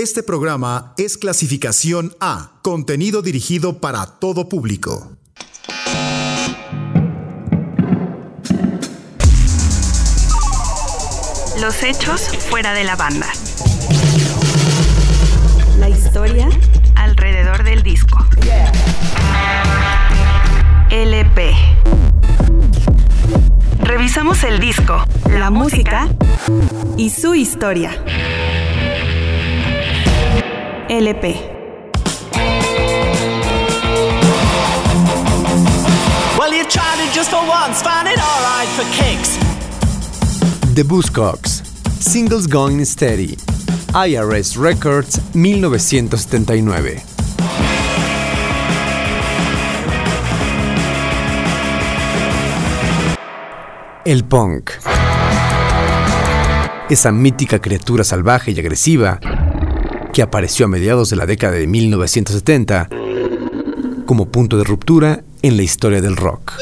Este programa es clasificación A, contenido dirigido para todo público. Los hechos fuera de la banda. La historia alrededor del disco. LP. Revisamos el disco, la música y su historia. Kicks. The Buzzcocks, Singles Going Steady, IRS Records 1979. El punk. Esa mítica criatura salvaje y agresiva que apareció a mediados de la década de 1970 como punto de ruptura en la historia del rock.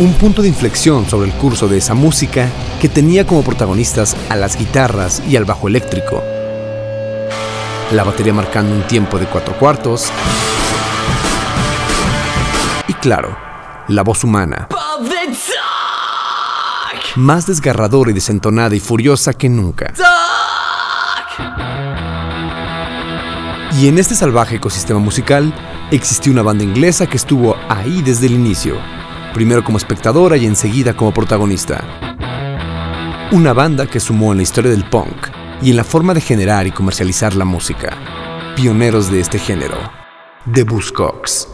Un punto de inflexión sobre el curso de esa música que tenía como protagonistas a las guitarras y al bajo eléctrico. La batería marcando un tiempo de cuatro cuartos. Y claro, la voz humana. Más desgarradora y desentonada y furiosa que nunca. Y en este salvaje ecosistema musical existió una banda inglesa que estuvo ahí desde el inicio, primero como espectadora y enseguida como protagonista. Una banda que sumó en la historia del punk y en la forma de generar y comercializar la música. Pioneros de este género, The Buzzcocks.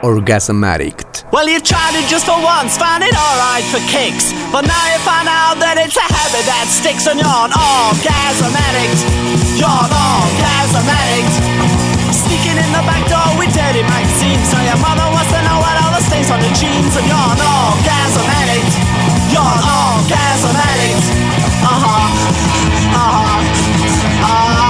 Orgasmatic. Well, you tried it just for once, found it alright for kicks. But now you find out that it's a habit that sticks and you're an orgasm addict. You're an orgasm addict. Sneaking in the back door with dirty magazines. So your mother wants to know what all the stains on the jeans. And you're an orgasm addict. You're an orgasm addict. Uh huh. Uh huh. Uh huh.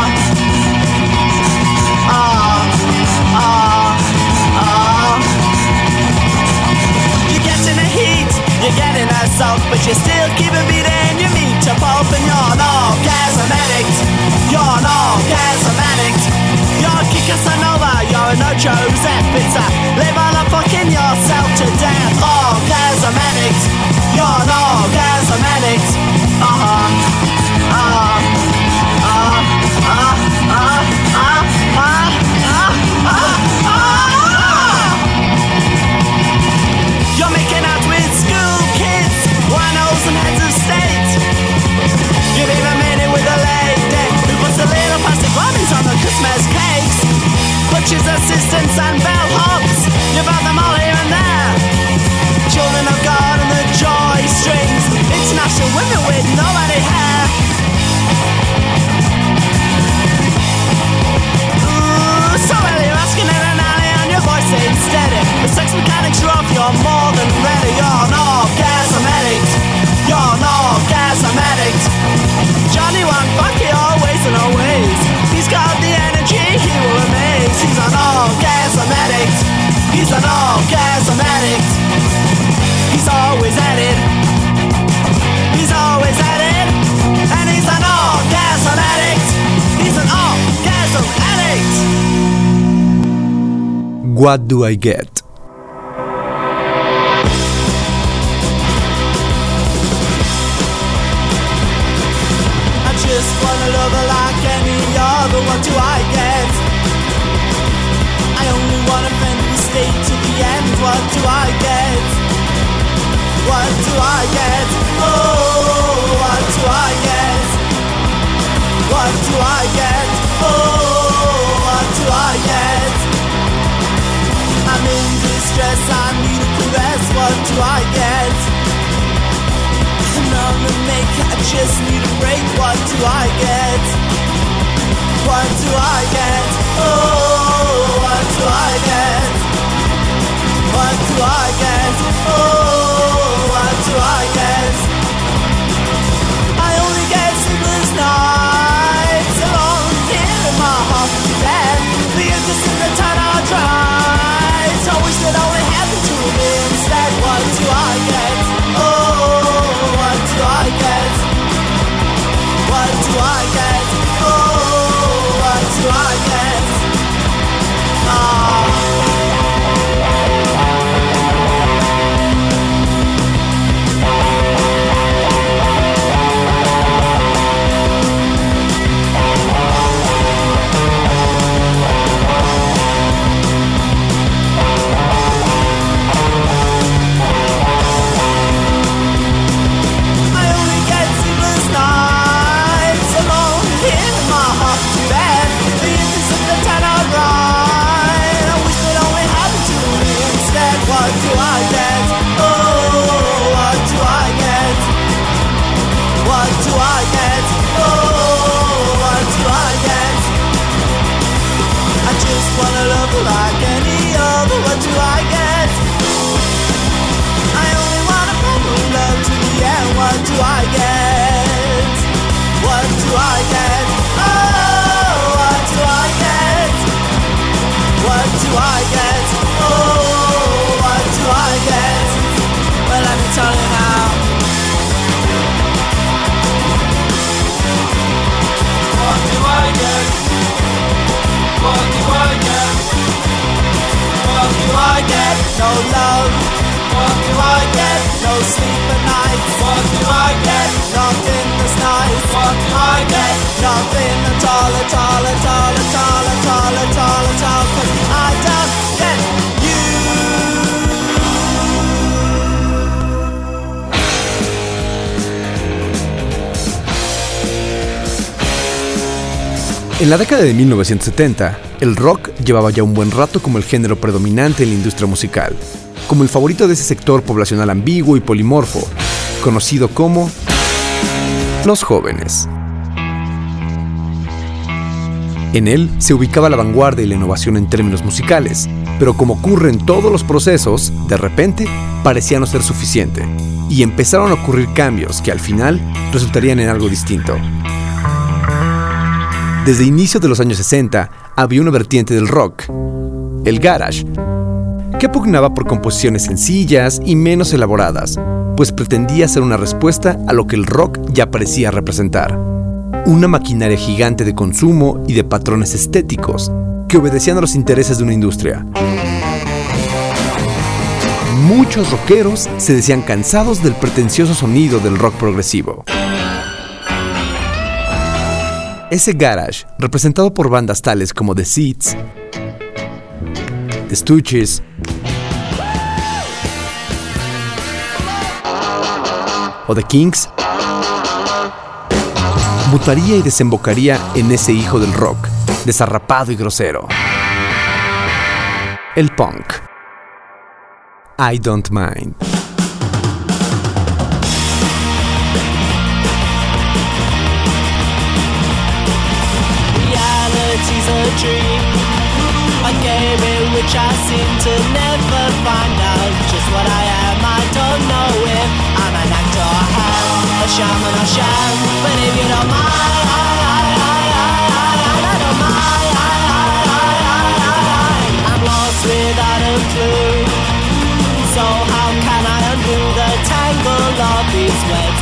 You're getting assault, but you're still keep it beating. You meet to pulp and you're an orgasm addict. You're an orgasm addict. You're a Casanova, you're a no Joseph. It's a live on a fucking yourself to death. Orgasm addict. You're an orgasm addict. Uh huh. Uh huh. And heads of state. You've even made it with a lady who puts the little plastic bombings on the Christmas cakes. Butchers, assistants, and bellhops. You've had them all here and there. Children of God and the joy strings. International women with nobody hair. Ooh, so you're asking in an alley and your voice ain't steady. The sex mechanics are off, you're more than ready. You're an orgasm You're an orgasm addict. Johnny won't fuck you always and always. He's got the energy, he will amaze. He's an orgasm addict. He's an orgasm addict. He's always at it. He's always at it. And he's an orgasm addict. He's an orgasm addict. What do I get? Do I get? What do I get? Oh, what do I get? What do I get? Oh, what do I get? I'm in distress. I need a. What do I get? Make, I just need a break. What do I get? What do I get? Oh, what do I get? what do I get? Oh, what do I get? I only get sleepless nights in my heart. And the the time I. I wish only happened to me instead. What do I get? Oh, what do I get? What do I get? Oh, what do I get? En la década de 1970, el rock llevaba ya un buen rato como el género predominante en la industria musical, como el favorito de ese sector poblacional ambiguo y polimorfo, conocido como los jóvenes. En él se ubicaba la vanguardia y la innovación en términos musicales, pero como ocurre en todos los procesos, de repente parecía no ser suficiente, y empezaron a ocurrir cambios que al final resultarían en algo distinto. Desde inicios de los años 60 había una vertiente del rock, el garage, que pugnaba por composiciones sencillas y menos elaboradas, pues pretendía ser una respuesta a lo que el rock ya parecía representar. Una maquinaria gigante de consumo y de patrones estéticos que obedecían a los intereses de una industria. Muchos rockeros se decían cansados del pretencioso sonido del rock progresivo. Ese garage, representado por bandas tales como The Seeds, The Stooges, o The Kings, mutaría y desembocaría en ese hijo del rock, desarrapado y grosero. El punk. I don't mind. A dream. A game in which I seem to never find out just what I am. I don't know if I'm an actor or ham, a shaman or sham. But if you don't mind,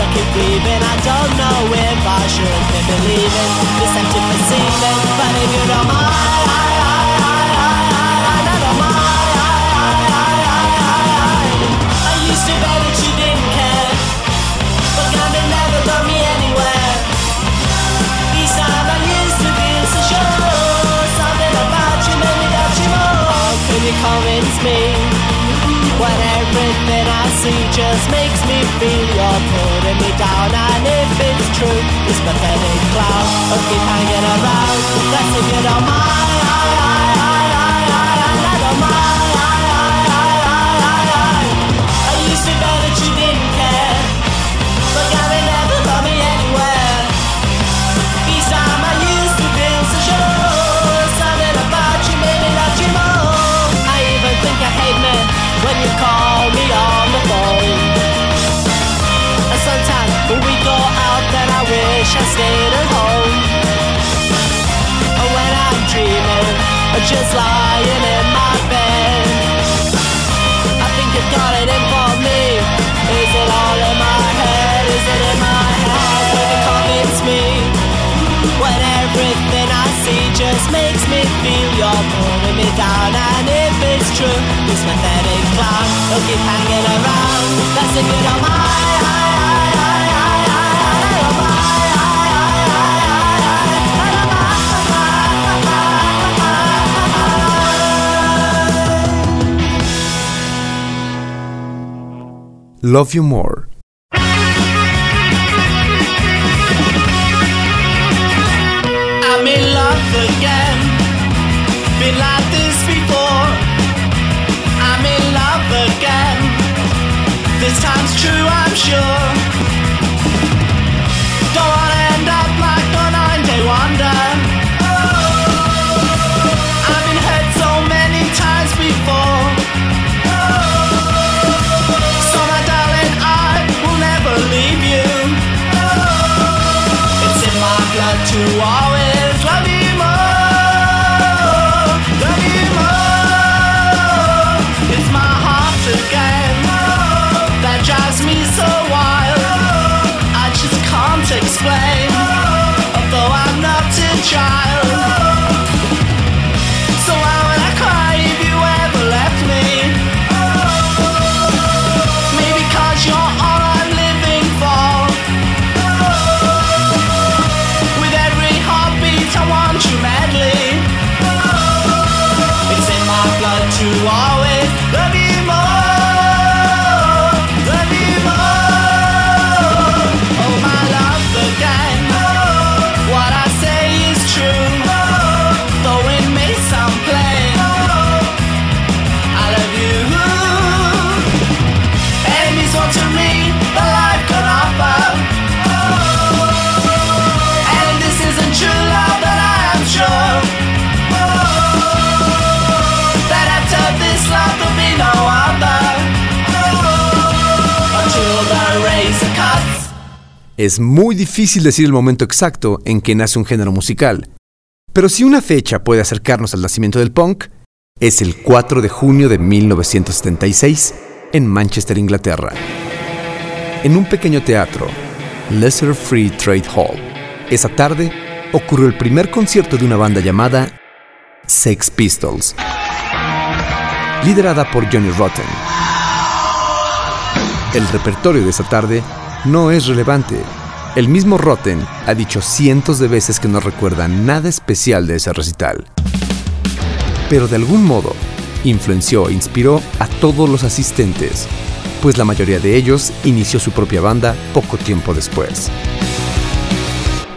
I keep weaving. I don't know if I should be believing this empty perceiving. But if you don't mind, I see just makes me feel you're putting me down And if it's true, this pathetic cloud will keep hanging around That's if you don't mind just lying in my bed, I think you've got it in for me. Is it all in my head? Is it in my head? Can you convince me? When everything I see just makes me feel you're pulling me down And if it's true, this pathetic clown will keep hanging around That's if you don't mind Love You More. I'm in love again. Been like this before. I'm in love again. This time's true, I'm sure. Es muy difícil decir el momento exacto en que nace un género musical, pero si una fecha puede acercarnos al nacimiento del punk, es el 4 de junio de 1976 en Manchester, Inglaterra. En un pequeño teatro, Lesser Free Trade Hall, esa tarde ocurrió el primer concierto de una banda llamada Sex Pistols, liderada por Johnny Rotten. El repertorio de esa tarde no es relevante. El mismo Rotten ha dicho cientos de veces que no recuerda nada especial de ese recital. Pero de algún modo influenció e inspiró a todos los asistentes, pues la mayoría de ellos inició su propia banda poco tiempo después.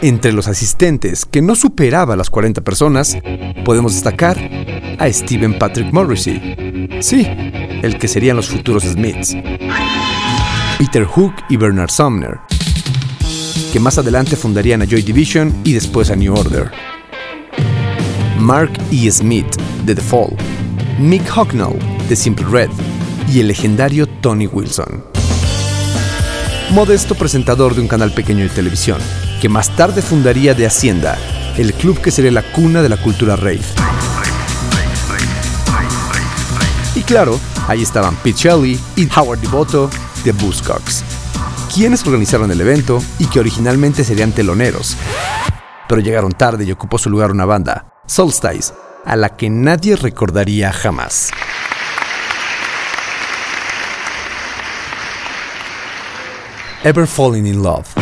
Entre los asistentes, que no superaba las 40 personas, podemos destacar a Stephen Patrick Morrissey, sí, el que serían los futuros Smiths, Peter Hook y Bernard Sumner, que más adelante fundarían a Joy Division y después a New Order. Mark E. Smith, de The Fall, Mick Hucknall, de Simple Red, y el legendario Tony Wilson. Modesto presentador de un canal pequeño de televisión, que más tarde fundaría de Hacienda, el club que sería la cuna de la cultura rave. Y claro, ahí estaban Pete Shelley y Howard Devoto de Buzzcocks, quienes organizaron el evento y que originalmente serían teloneros, pero llegaron tarde y ocupó su lugar una banda, Solstice, a la que nadie recordaría jamás. Ever Falling in Love.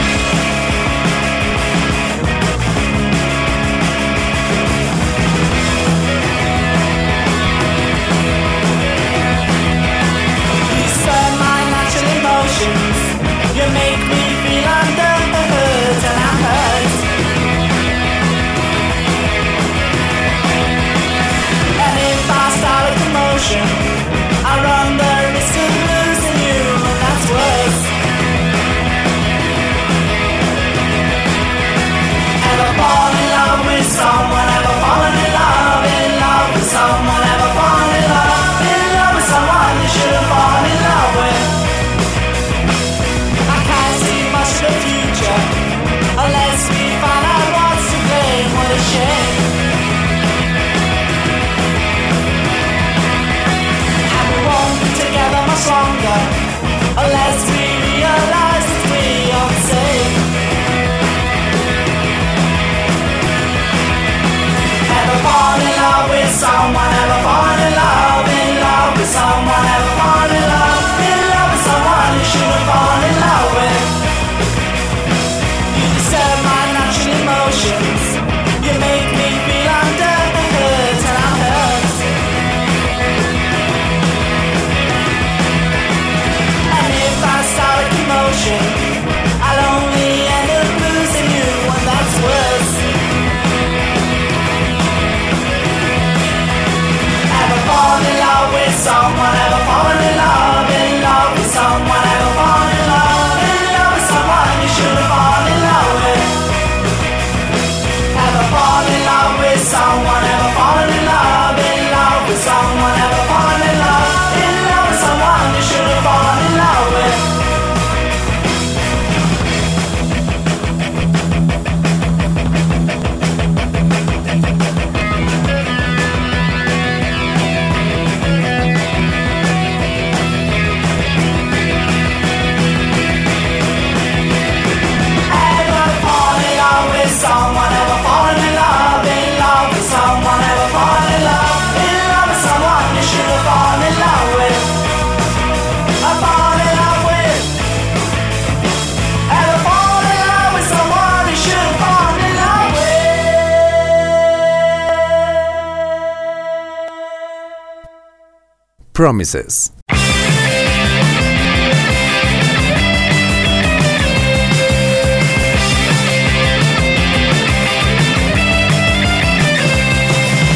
Promises.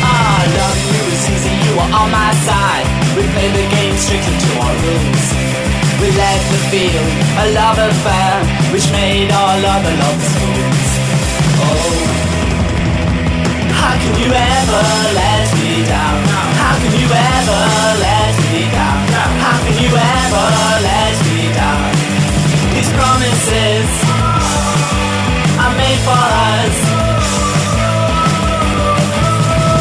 Ah, on my side. We played the game strictly to our rules. We let the feel a love affair, which made all other. Oh, how can you ever let me down? How can you ever let? if you ever let me down. These promises are made for us.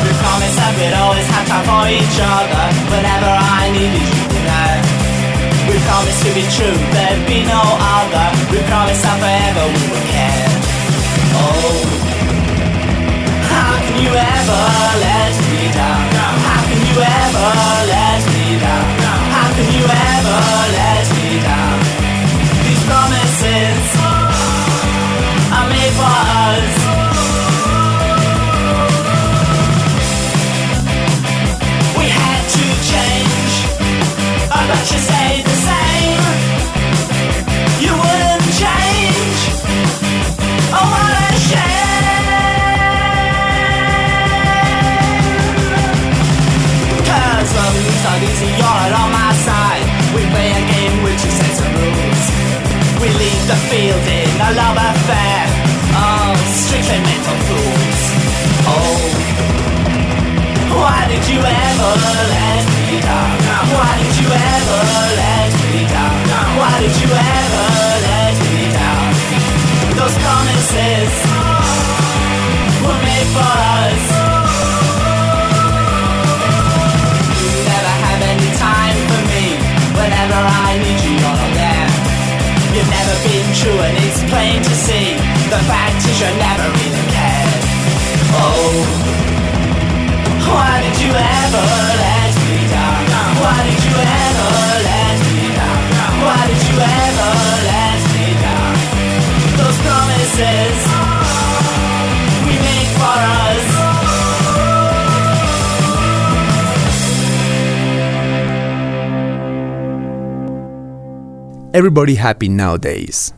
We promised that we'd always have time for each other whenever I needed you tonight. We promised to be true, there'd be no other. We promised that forever we would care. Oh. How can you ever let me down? How can you ever let could you ever let me down? These promises made for us. We had to change, you the same. everybody happy nowadays.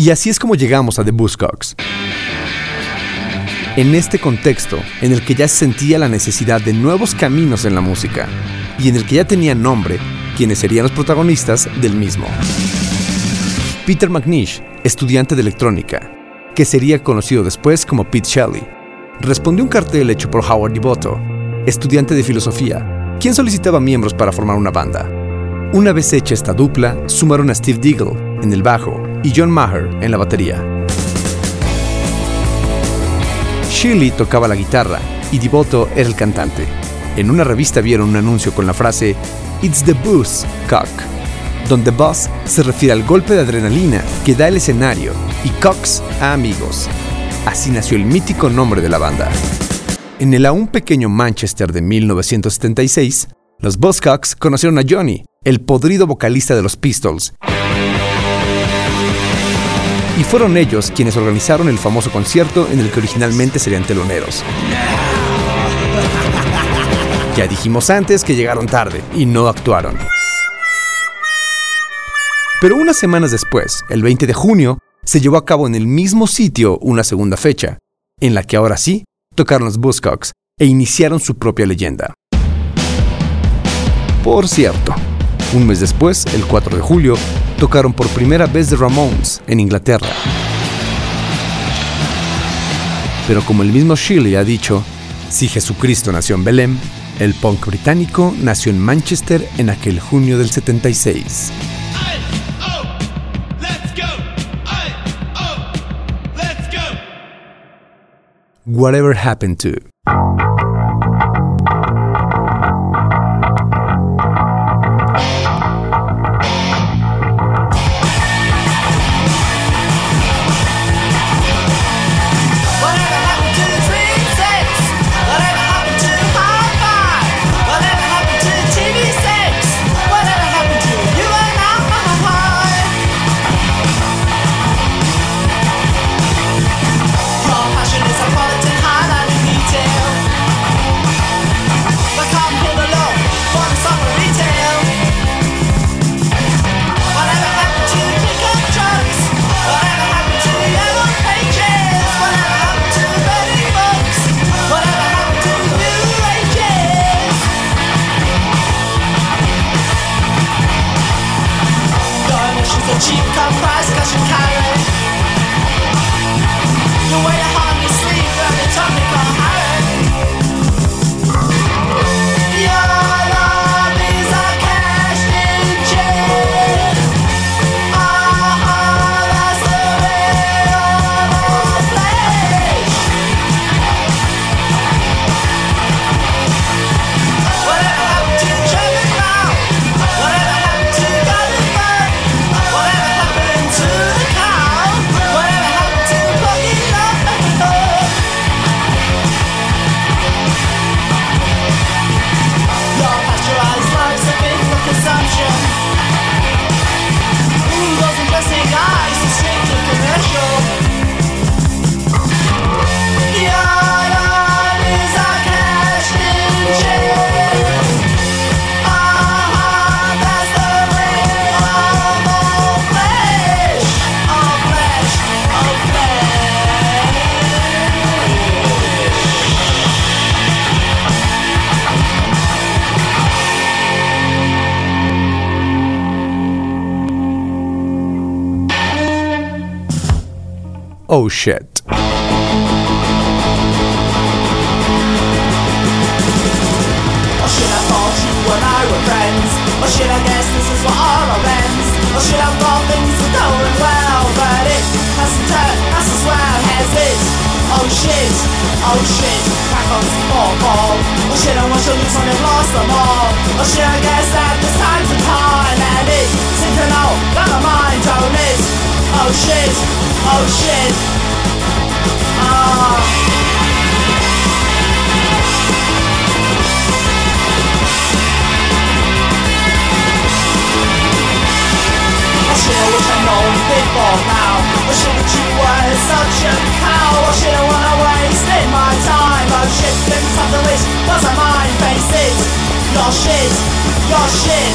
Y así es como llegamos a The Buzzcocks. En este contexto, en el que ya sentía la necesidad de nuevos caminos en la música, y en el que ya tenía nombre quienes serían los protagonistas del mismo. Peter McNish, estudiante de electrónica, que sería conocido después como Pete Shelley, respondió un cartel hecho por Howard Devoto, estudiante de filosofía, quien solicitaba miembros para formar una banda. Una vez hecha esta dupla, sumaron a Steve Deagle en el bajo y John Maher en la batería. Shelley tocaba la guitarra y Devoto era el cantante. En una revista vieron un anuncio con la frase It's the boost, cock, donde buzz se refiere al golpe de adrenalina que da el escenario y cocks a amigos. Así nació el mítico nombre de la banda. En el aún pequeño Manchester de 1976, los Buzzcocks conocieron a Johnny, el podrido vocalista de los Pistols. Y fueron ellos quienes organizaron el famoso concierto en el que originalmente serían teloneros. Ya dijimos antes que llegaron tarde y no actuaron. Pero unas semanas después, el 20 de junio, se llevó a cabo en el mismo sitio una segunda fecha, en la que ahora sí tocaron los Buzzcocks e iniciaron su propia leyenda. Por cierto, un mes después, el 4 de julio, tocaron por primera vez The Ramones en Inglaterra. Pero como el mismo Shirley ha dicho, si Jesucristo nació en Belém, el punk británico nació en Manchester en aquel junio del 76. Whatever happened to. shit, your shit.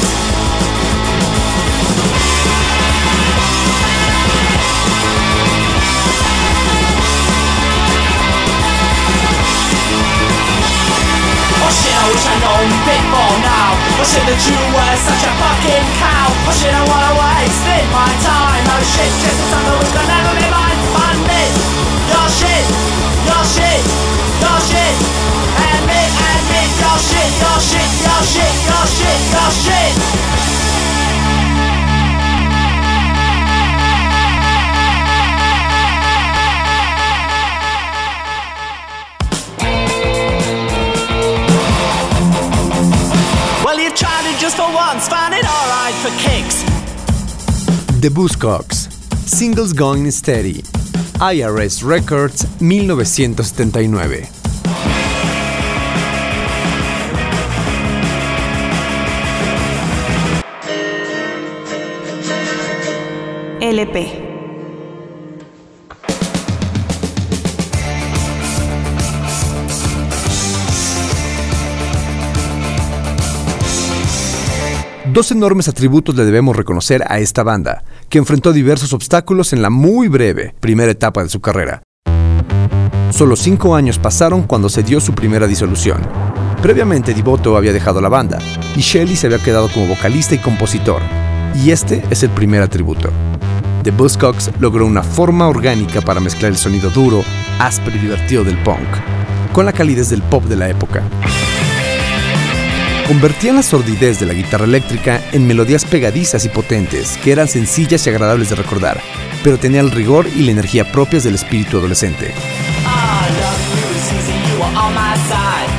Oh shit, I wish I'd known a bit more now. Oh shit, that you were such a fucking cow. Oh shit, I wanna wasted my time. Oh shit, just something gonna never be mine. Find me, your shit, your shit, your shit. And me. Well, you tried it just for once, found it alright for kicks. The Buzzcocks, Singles Going Steady, IRS Records 1979. LP. Dos enormes atributos le debemos reconocer a esta banda, que enfrentó diversos obstáculos en la muy breve primera etapa de su carrera. Solo cinco años pasaron cuando se dio su primera disolución. Previamente Divoto había dejado la banda y Shelley se había quedado como vocalista y compositor, y este es el primer atributo. The Buzzcocks logró una forma orgánica para mezclar el sonido duro, áspero y divertido del punk, con la calidez del pop de la época. Convertían la sordidez de la guitarra eléctrica en melodías pegadizas y potentes, que eran sencillas y agradables de recordar, pero tenían el rigor y la energía propias del espíritu adolescente.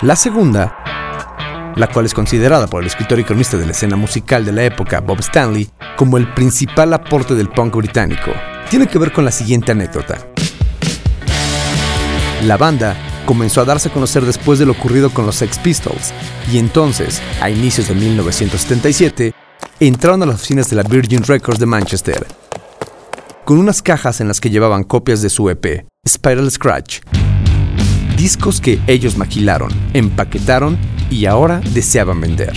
La segunda, la cual es considerada por el escritor y cronista de la escena musical de la época, Bob Stanley, como el principal aporte del punk británico, tiene que ver con la siguiente anécdota. La banda comenzó a darse a conocer después de lo ocurrido con los Sex Pistols, y entonces, a inicios de 1977, entraron a las oficinas de la Virgin Records de Manchester, con unas cajas en las que llevaban copias de su EP, Spiral Scratch, discos que ellos maquilaron, empaquetaron y ahora deseaban vender.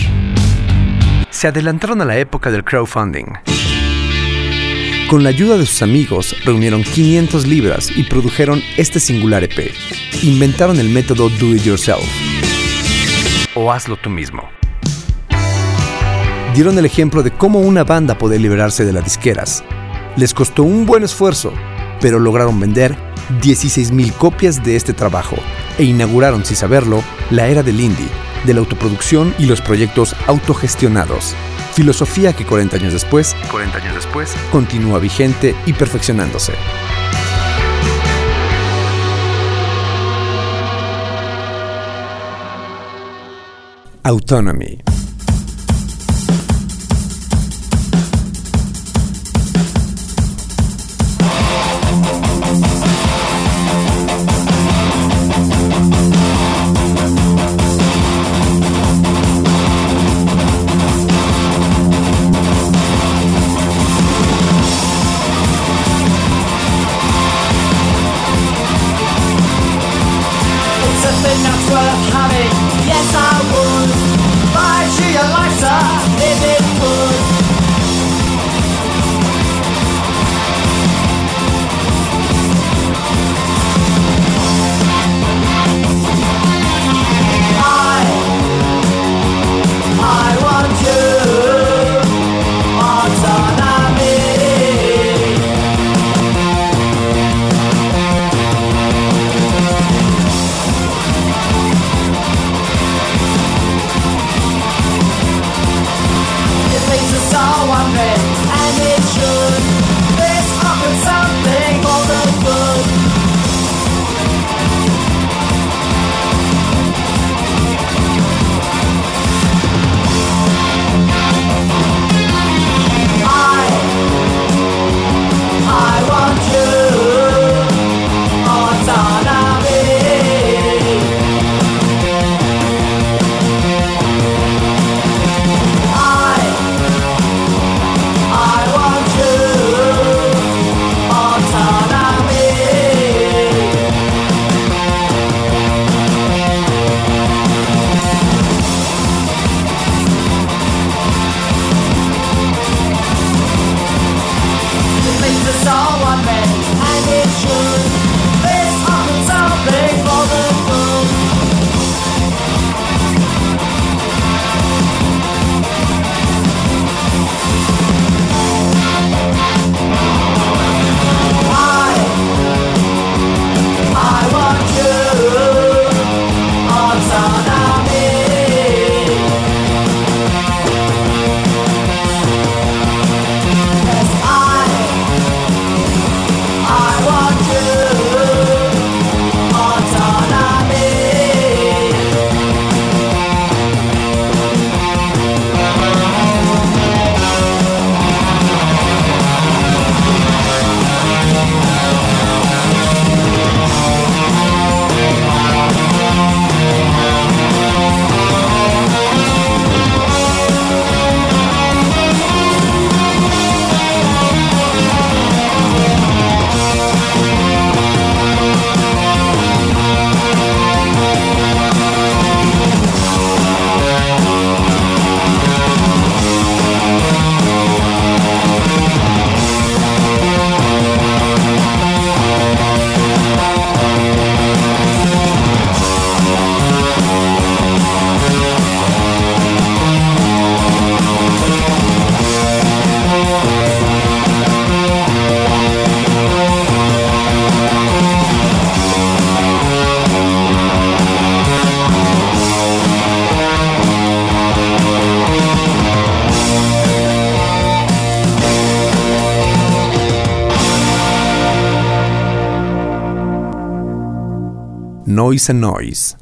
Se adelantaron a la época del crowdfunding. Con la ayuda de sus amigos, reunieron 500 libras y produjeron este singular EP. Inventaron el método Do It Yourself. O hazlo tú mismo. Dieron el ejemplo de cómo una banda puede liberarse de las disqueras. Les costó un buen esfuerzo, pero lograron vender 16.000 copias de este trabajo e inauguraron, sin saberlo, la era del indie, de la autoproducción y los proyectos autogestionados. Filosofía que 40 años después, 40 años después, continúa vigente y perfeccionándose. Autonomy. Noise and Noise.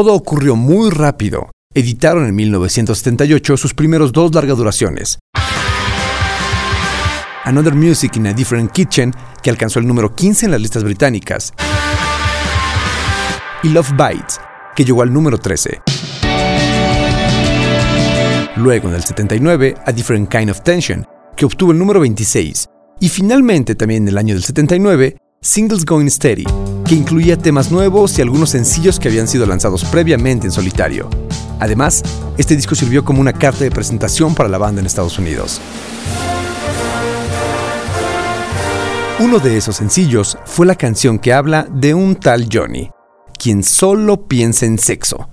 Todo ocurrió muy rápido. Editaron en 1978 sus primeros dos largas duraciones. Another Music in a Different Kitchen, que alcanzó el número 15 en las listas británicas, y Love Bites, que llegó al número 13. Luego, en el 79, A Different Kind of Tension, que obtuvo el número 26. Y finalmente, también en el año del 79, Singles Going Steady, que incluía temas nuevos y algunos sencillos que habían sido lanzados previamente en solitario. Además, este disco sirvió como una carta de presentación para la banda en Estados Unidos. Uno de esos sencillos fue la canción que habla de un tal Johnny, quien solo piensa en sexo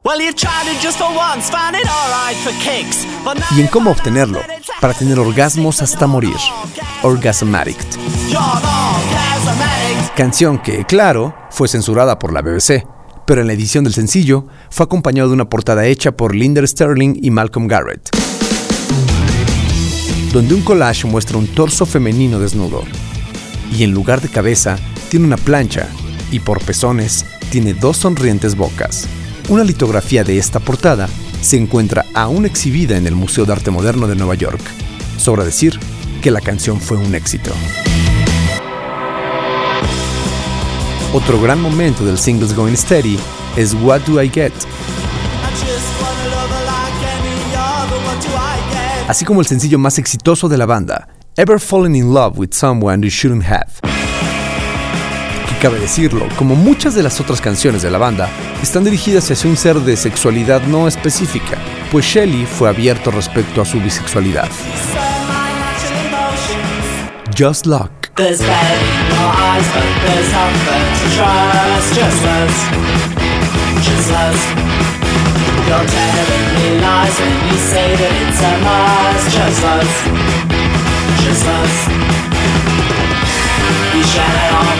y en cómo obtenerlo para tener orgasmos hasta morir. Orgasm Canción que, claro, fue censurada por la BBC, pero en la edición del sencillo fue acompañado de una portada hecha por Linder Sterling y Malcolm Garrett, donde un collage muestra un torso femenino desnudo, y en lugar de cabeza tiene una plancha, y por pezones tiene dos sonrientes bocas. Una litografía de esta portada se encuentra aún exhibida en el Museo de Arte Moderno de Nueva York. Sobra decir que la canción fue un éxito. Otro gran momento del Singles Going Steady es What Do I Get, así como el sencillo más exitoso de la banda, Ever Fallen in Love with Someone You Shouldn't Have. Que cabe decirlo, como muchas de las otras canciones de la banda, están dirigidas hacia un ser de sexualidad no específica, pues Shelley fue abierto respecto a su bisexualidad. Just Luck. There's eyes, but there's nothing to trust. Just us, just us. You're telling me lies when you say that it's a must. Just us, just us. You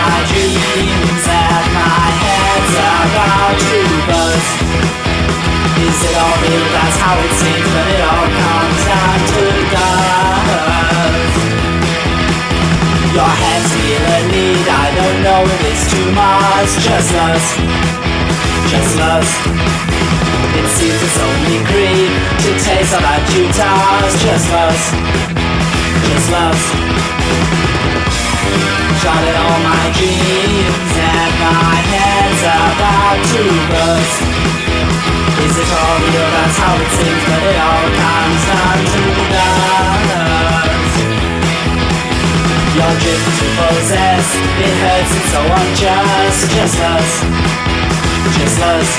my dreams and my head's about to. Is it all real? That's how it seems, but it all comes down to dust. Your hands feel a need, I don't know if it's too much. Just lust, just lust. It seems it's only greed to taste all you touch. Just lust, just lust. Shot at all my dreams and my head's about to burst. Is it all real? That's how it seems, but it all comes down to dust. Your drift to possess, it hurts, it's so unjust. Just us, just us.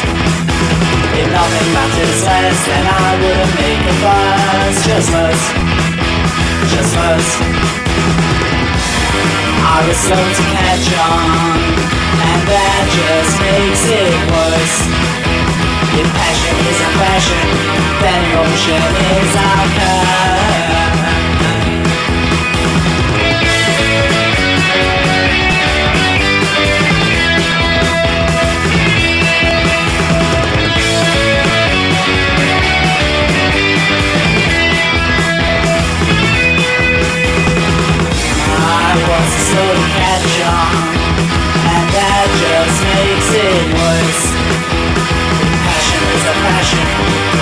If nothing matters less, then I wouldn't make a fuss. Just us, just us. I was slow to catch on, and that just makes it worse. If passion is a fashion, then emotion is our curse. To and that just makes it worse. Passion is a passion,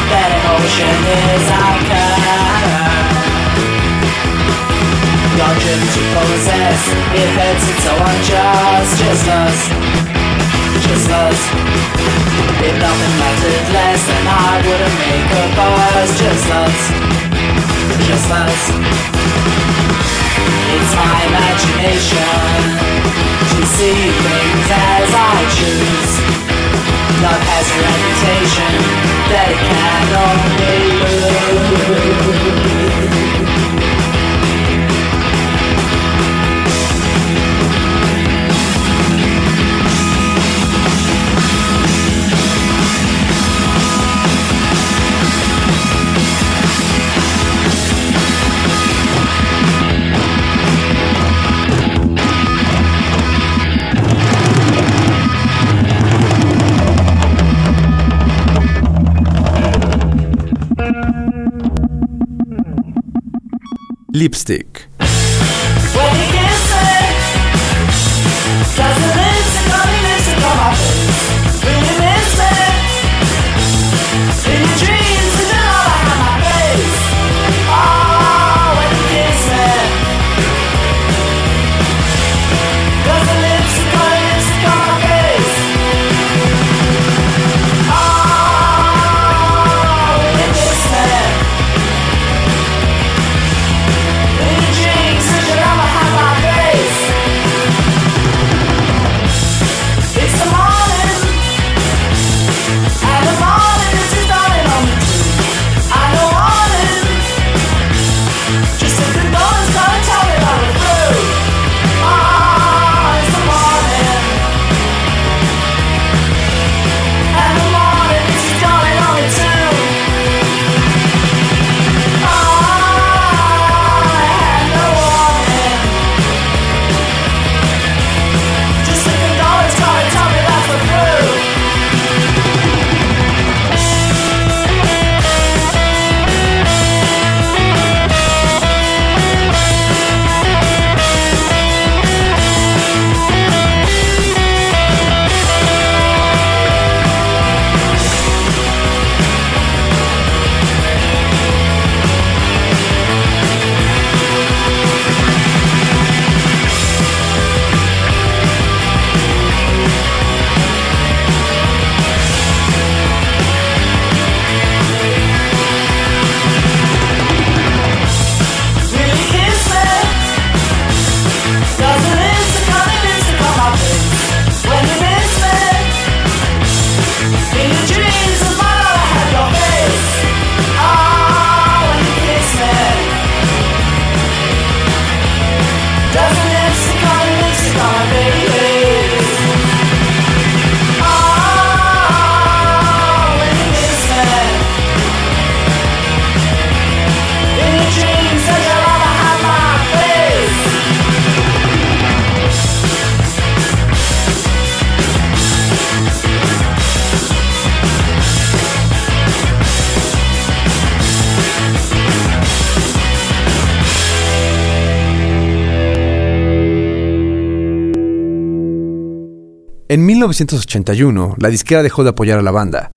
that emotion is curse. Your dream to possess, it hurts, it's so unjust. Just us, just us. If nothing mattered less, then I wouldn't make a fuss. Just us, just us. It's my imagination to see things as I choose. Love has a reputation that it can only lose. Lipstick. 1981, la disquera dejó de apoyar a la banda,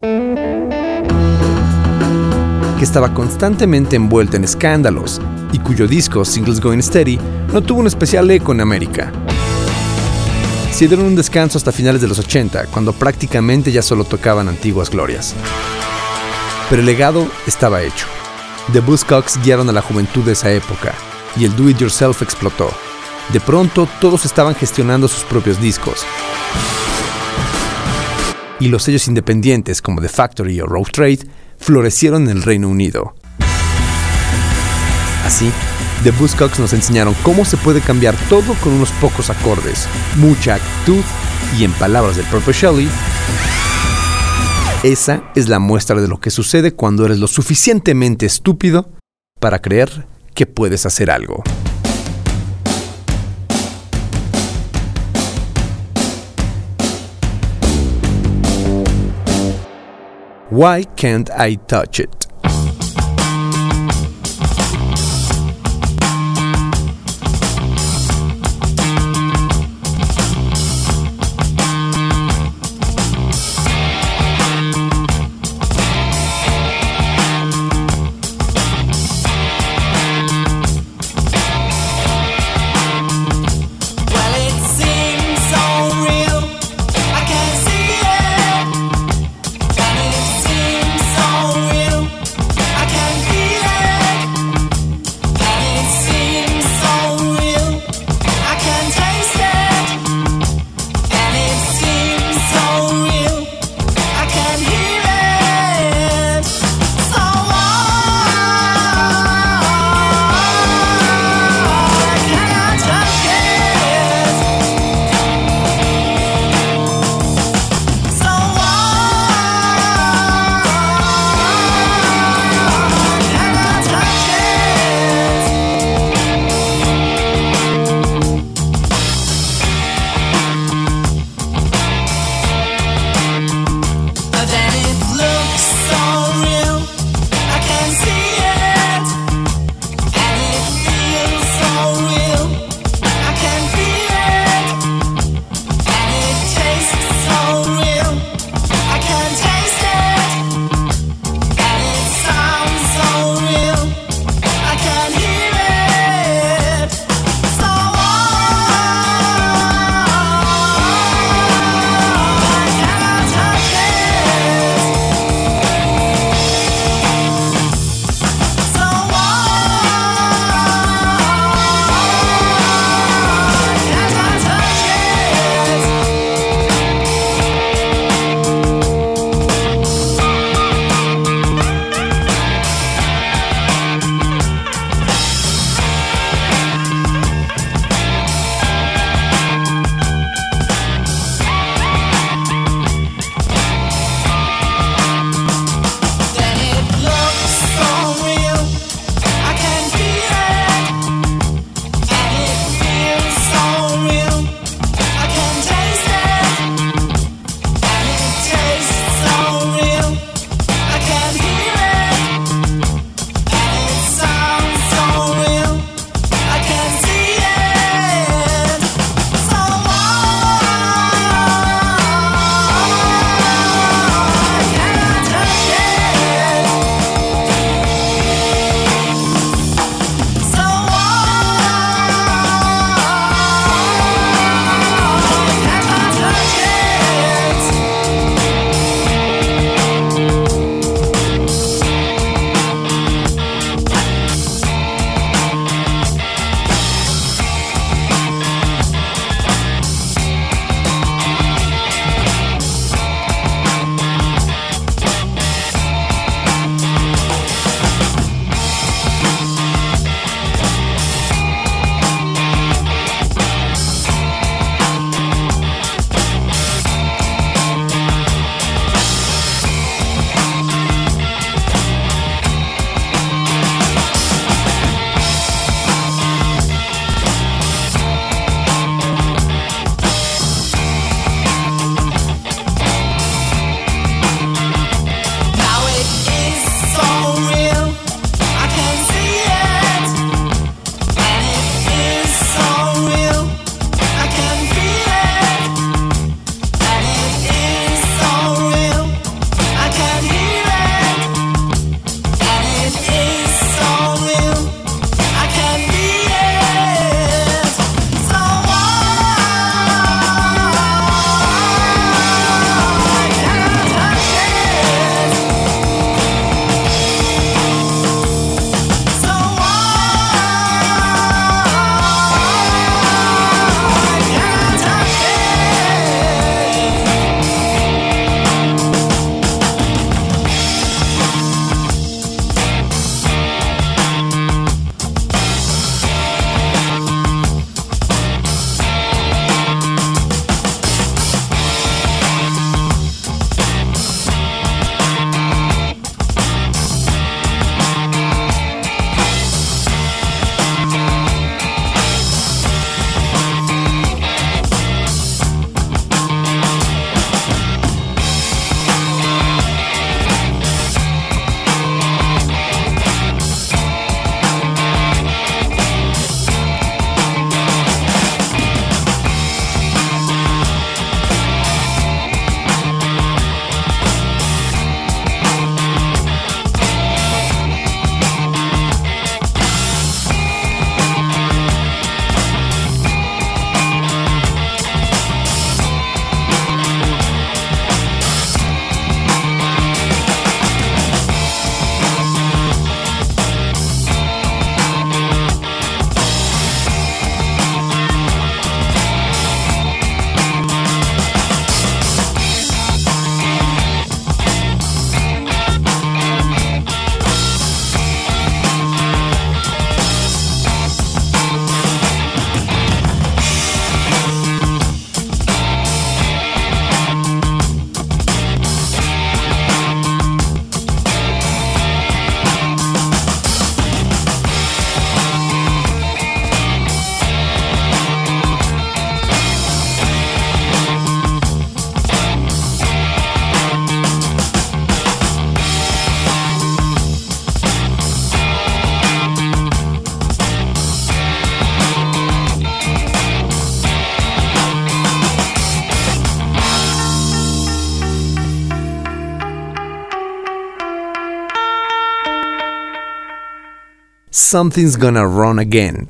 que estaba constantemente envuelta en escándalos y cuyo disco, Singles Going Steady, no tuvo un especial eco en América. Se dieron un descanso hasta finales de los 80, cuando prácticamente ya solo tocaban antiguas glorias. Pero el legado estaba hecho. The Buzzcocks guiaron a la juventud de esa época, y el do-it-yourself explotó. De pronto, todos estaban gestionando sus propios discos. Y los sellos independientes como The Factory o Road Trade florecieron en el Reino Unido. Así, The Buzzcocks nos enseñaron cómo se puede cambiar todo con unos pocos acordes, mucha actitud y en palabras del propio Shelley, esa es la muestra de lo que sucede cuando eres lo suficientemente estúpido para creer que puedes hacer algo. Why can't I touch it? something's gonna run again.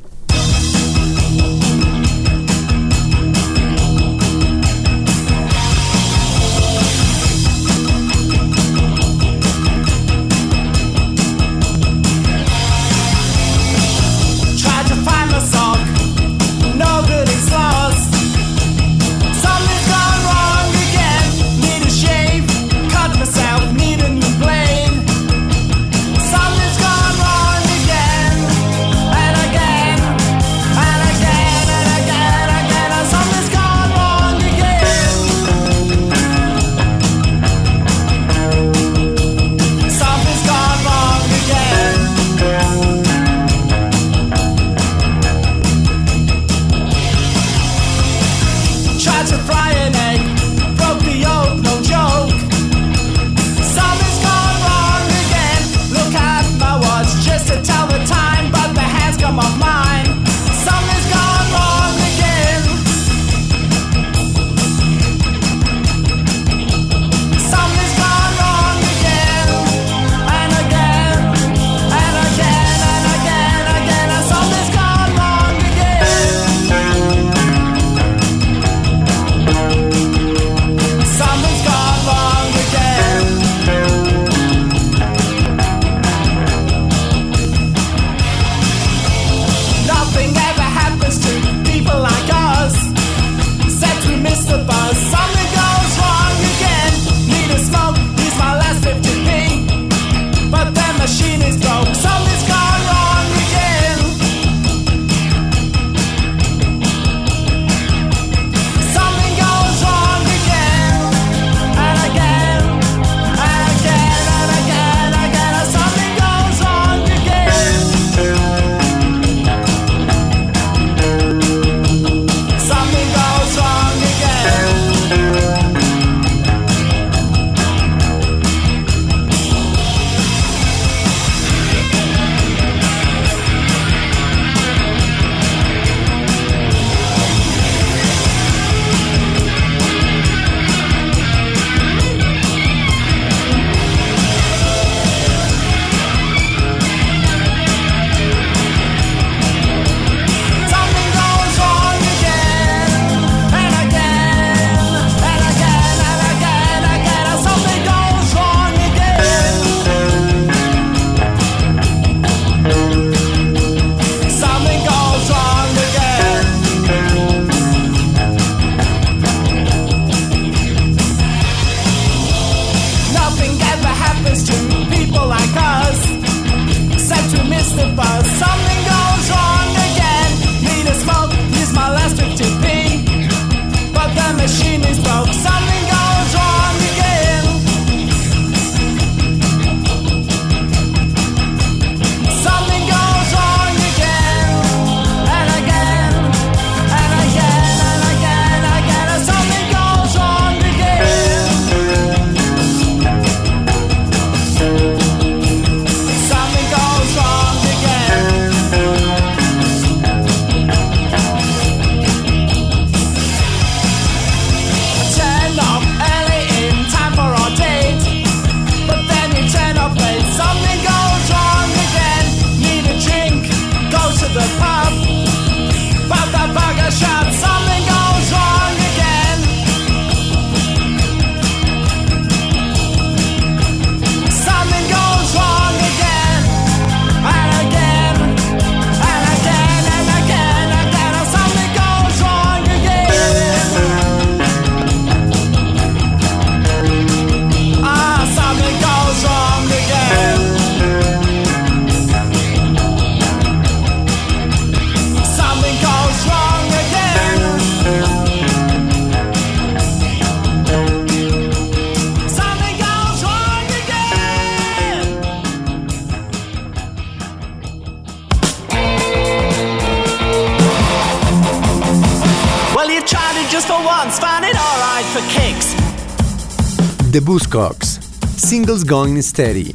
Buzzcocks, Singles Going Steady,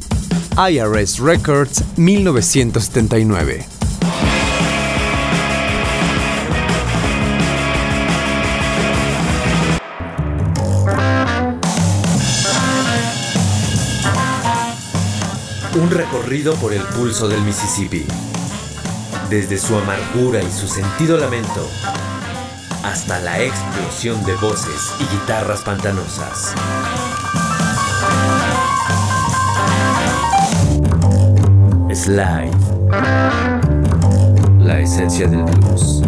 IRS Records 1979. Un recorrido por el pulso del Mississippi, desde su amargura y su sentido lamento, hasta la explosión de voces y guitarras pantanosas. Slide. La esencia del blues.